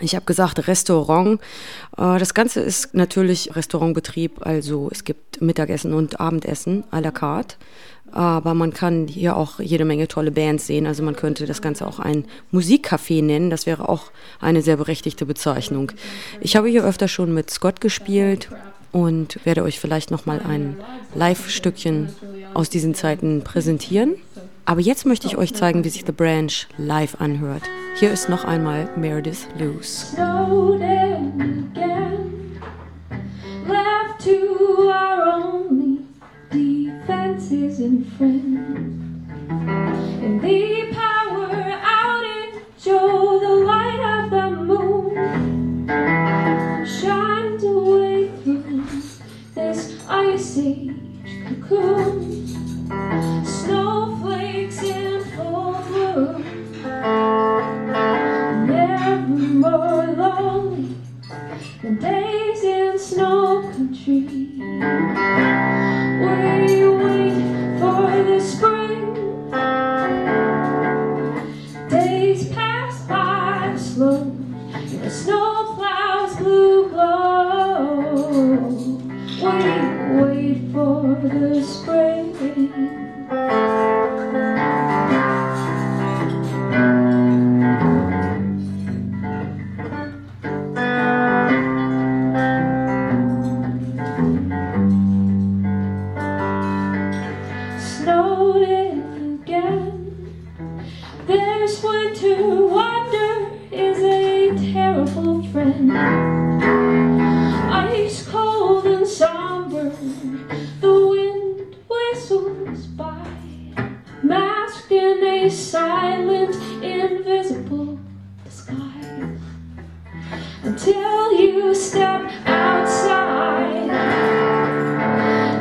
Ich habe gesagt Restaurant. Äh, das Ganze ist natürlich Restaurantbetrieb, also es gibt Mittagessen und Abendessen à la carte. Aber man kann hier auch jede Menge tolle Bands sehen. Also man könnte das Ganze auch ein Musikcafé nennen. Das wäre auch eine sehr berechtigte Bezeichnung. Ich habe hier öfter schon mit Scott gespielt und werde euch vielleicht noch mal ein Live-Stückchen aus diesen Zeiten präsentieren. Aber jetzt möchte ich euch zeigen, wie sich The Branch live anhört. Hier ist noch einmal Meredith Lewis. Our only the spring. Snowed in again. This winter wonder is a terrible friend. Until you step outside,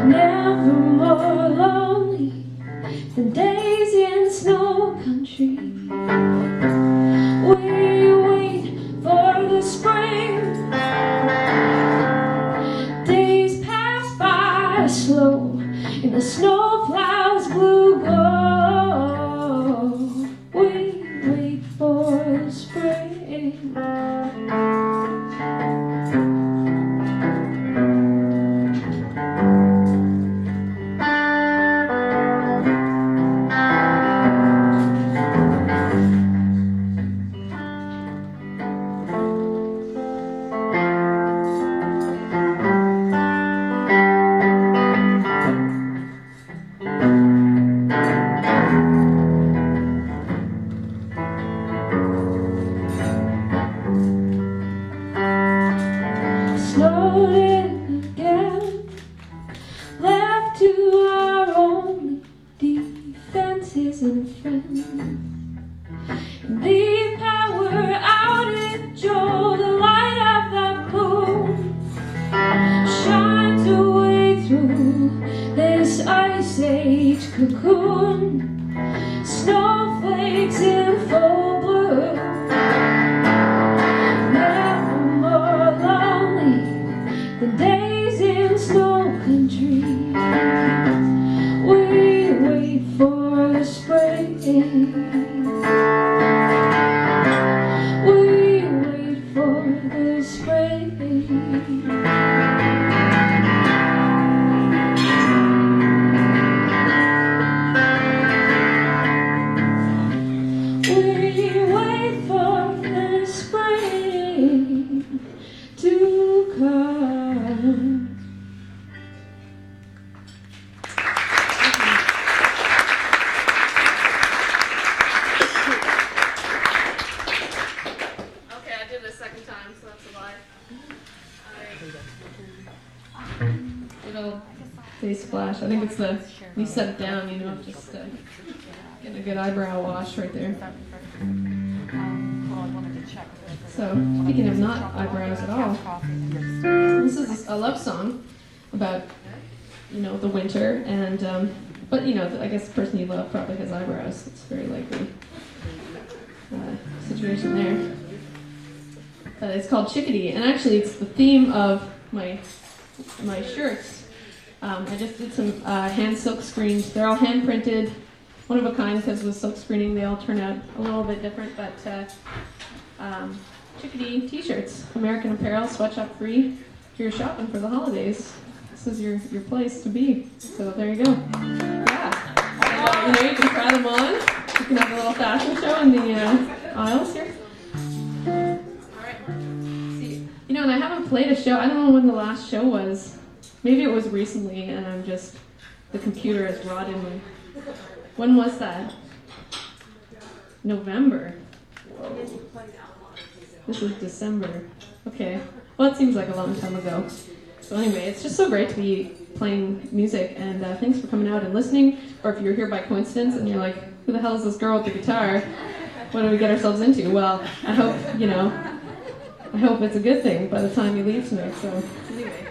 never more lonely than days in snow country. We wait for the spring. Days pass by slow in the snow plows blue glow. Again, left to our only defenses and friends. The power outage, the light of the moon shines through this ice age cocoon. Spring. Splash. I think it's the you set it down, you know, just uh, get a good eyebrow wash right there. So speaking of not eyebrows at all, this is a love song about you know the winter and um, but you know I guess the person you love probably has eyebrows. It's very likely uh, situation there. Uh, it's called Chickadee, and actually, it's the theme of my my shirts. Um, I just did some uh, hand silk screens. They're all hand printed, one of a kind because with silk screening they all turn out a little bit different. But uh, um, Chickadee t-shirts, American Apparel, sweatshop free. If you're shopping for the holidays, this is your, your place to be. So there you go. Yeah. Uh, you know, you can try them on. You can have a little fashion show in the uh, aisles here. All right. See, you know, and I haven't played a show. I don't know when the last show was. Maybe it was recently, and I'm just the computer has rotted me. When was that? November. This is December. Okay. Well, it seems like a long time ago. So anyway, it's just so great to be playing music, and uh, thanks for coming out and listening. Or if you're here by coincidence and you're like, "Who the hell is this girl with the guitar? What do we get ourselves into?" Well, I hope you know. I hope it's a good thing by the time you leave tonight. So anyway.